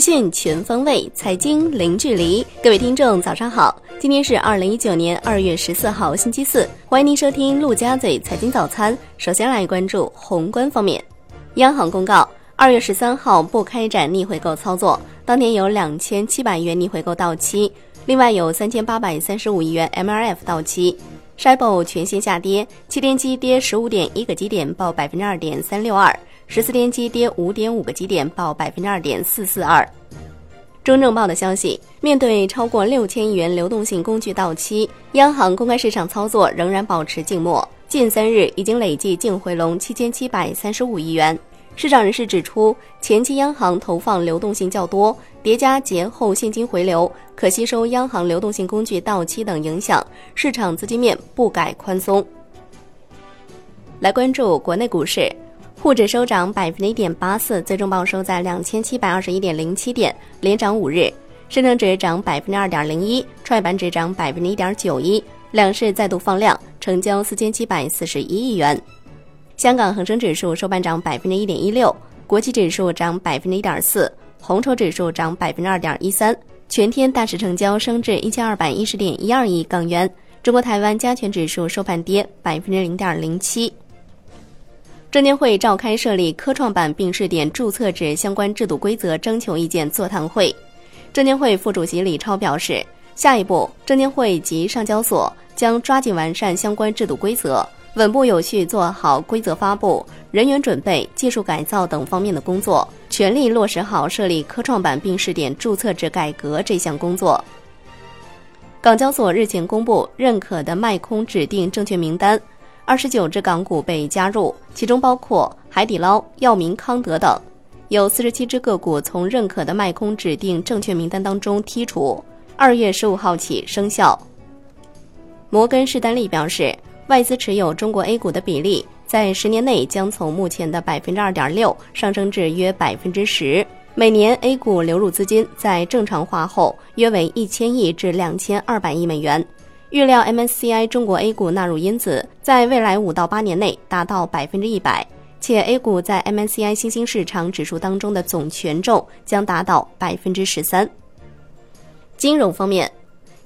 讯全方位，财经零距离。各位听众，早上好！今天是二零一九年二月十四号，星期四。欢迎您收听陆家嘴财经早餐。首先来关注宏观方面，央行公告，二月十三号不开展逆回购操作，当天有两千七百元逆回购到期，另外有三千八百三十五亿元 MLF 到期。s h i b o 全线下跌，七天期跌十五点一个基点，报百分之二点三六二。十四天期跌五点五个基点，报百分之二点四四二。中证报的消息，面对超过六千亿元流动性工具到期，央行公开市场操作仍然保持静默。近三日已经累计净回笼七千七百三十五亿元。市场人士指出，前期央行投放流动性较多，叠加节后现金回流，可吸收央行流动性工具到期等影响，市场资金面不改宽松。来关注国内股市。沪指收涨百分之一点八四，最终报收在两千七百二十一点零七点，连涨五日。深成指涨百分之二点零一，创业板指涨百分之一点九一，两市再度放量，成交四千七百四十一亿元。香港恒生指数收盘涨百分之一点一六，国际指数涨百分之一点四，红筹指数涨百分之二点一三。全天大市成交升至一千二百一十点一二亿港元。中国台湾加权指数收盘跌百分之零点零七。证监会召开设立科创板并试点注册制相关制度规则征求意见座谈会。证监会副主席李超表示，下一步，证监会及上交所将抓紧完善相关制度规则，稳步有序做好规则发布、人员准备、技术改造等方面的工作，全力落实好设立科创板并试点注册制改革这项工作。港交所日前公布认可的卖空指定证券名单。二十九只港股被加入，其中包括海底捞、药明康德等，有四十七只个股从认可的卖空指定证券名单当中剔除。二月十五号起生效。摩根士丹利表示，外资持有中国 A 股的比例在十年内将从目前的百分之二点六上升至约百分之十，每年 A 股流入资金在正常化后约为一千亿至两千二百亿美元。预料 MSCI 中国 A 股纳入因子在未来五到八年内达到百分之一百，且 A 股在 MSCI 新兴市场指数当中的总权重将达到百分之十三。金融方面，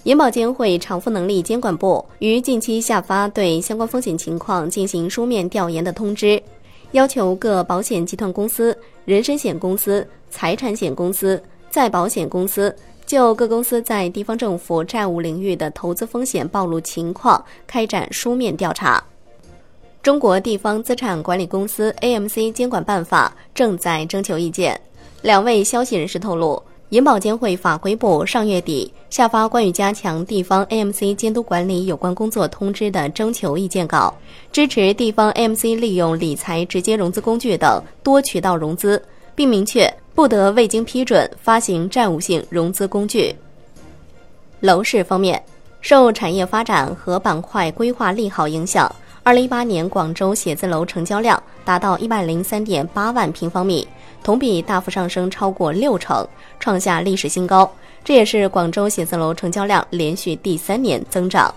银保监会偿付能力监管部于近期下发对相关风险情况进行书面调研的通知，要求各保险集团公司、人身险公司、财产险公司、再保险公司。就各公司在地方政府债务领域的投资风险暴露情况开展书面调查。中国地方资产管理公司 AMC 监管办法正在征求意见。两位消息人士透露，银保监会法规部上月底下发关于加强地方 AMC 监督管理有关工作通知的征求意见稿，支持地方 AMC 利用理财直接融资工具等多渠道融资，并明确。不得未经批准发行债务性融资工具。楼市方面，受产业发展和板块规划利好影响，二零一八年广州写字楼成交量达到一百零三点八万平方米，同比大幅上升超过六成，创下历史新高。这也是广州写字楼成交量连续第三年增长。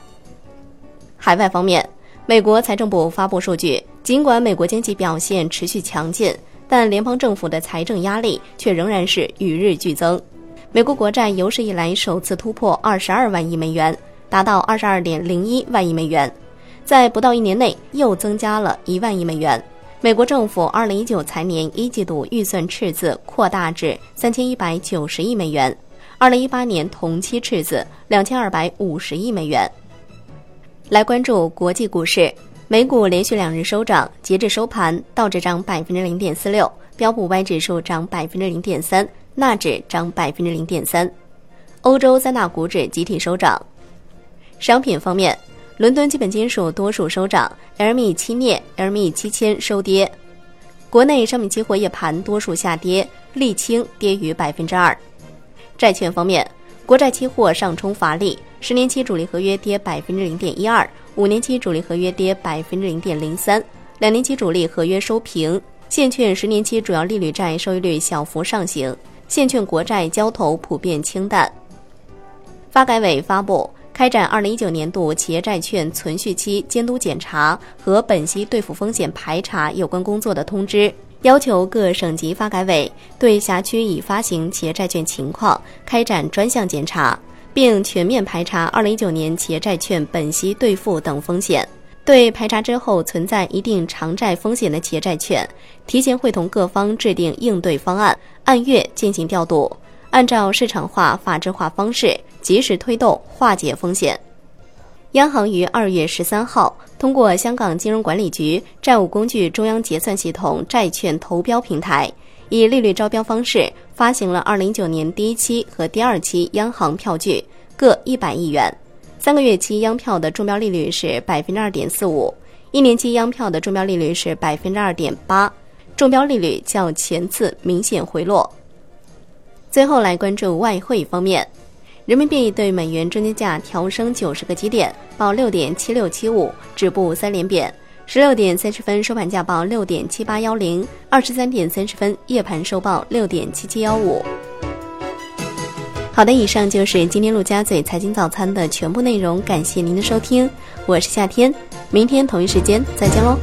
海外方面，美国财政部发布数据，尽管美国经济表现持续强劲。但联邦政府的财政压力却仍然是与日俱增。美国国债有史以来首次突破二十二万亿美元，达到二十二点零一万亿美元，在不到一年内又增加了一万亿美元。美国政府二零一九财年一季度预算赤字扩大至三千一百九十亿美元，二零一八年同期赤字两千二百五十亿美元。来关注国际股市。美股连续两日收涨，截至收盘，道指涨百分之零点四六，标普 Y 指数涨百分之零点三，纳指涨百分之零点三。欧洲三大股指集体收涨。商品方面，伦敦基本金属多数收涨，LME 期镍、LME 期铅收跌。国内商品期货夜盘多数下跌，沥青跌逾百分之二。债券方面，国债期货上冲乏力，十年期主力合约跌百分之零点一二。五年期主力合约跌百分之零点零三，两年期主力合约收平。现券十年期主要利率债收益率小幅上行，现券国债交投普遍清淡。发改委发布开展二零一九年度企业债券存续期监督检查和本息兑付风险排查有关工作的通知，要求各省级发改委对辖区已发行企业债券情况开展专项检查，并全面排查2019年企业债券本息兑付等风险。对排查之后存在一定偿债风险的企业债券，提前会同各方制定应对方案，按月进行调度，按照市场化、法治化方式及时推动化解风险。央行于二月十三号通过香港金融管理局债务工具中央结算系统债券投标平台，以利率招标方式发行了二零一九年第一期和第二期央行票据各一百亿元。三个月期央票的中标利率是百分之二点四五，一年期央票的中标利率是百分之二点八，中标利率较前次明显回落。最后来关注外汇方面，人民币对美元中间价调升九十个基点，报六点七六七五，止步三连贬。十六点三十分收盘价报六点七八幺零，二十三点三十分夜盘收报六点七七幺五。好的，以上就是今天陆家嘴财经早餐的全部内容，感谢您的收听，我是夏天，明天同一时间再见喽。